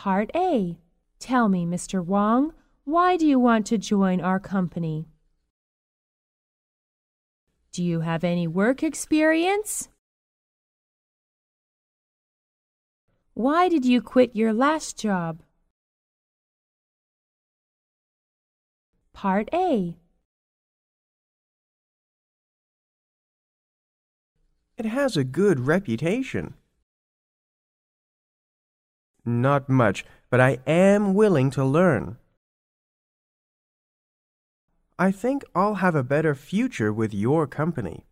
Part A. Tell me, Mr. Wang, why do you want to join our company? Do you have any work experience? Why did you quit your last job? Part A. It has a good reputation. Not much, but I am willing to learn. I think I'll have a better future with your company.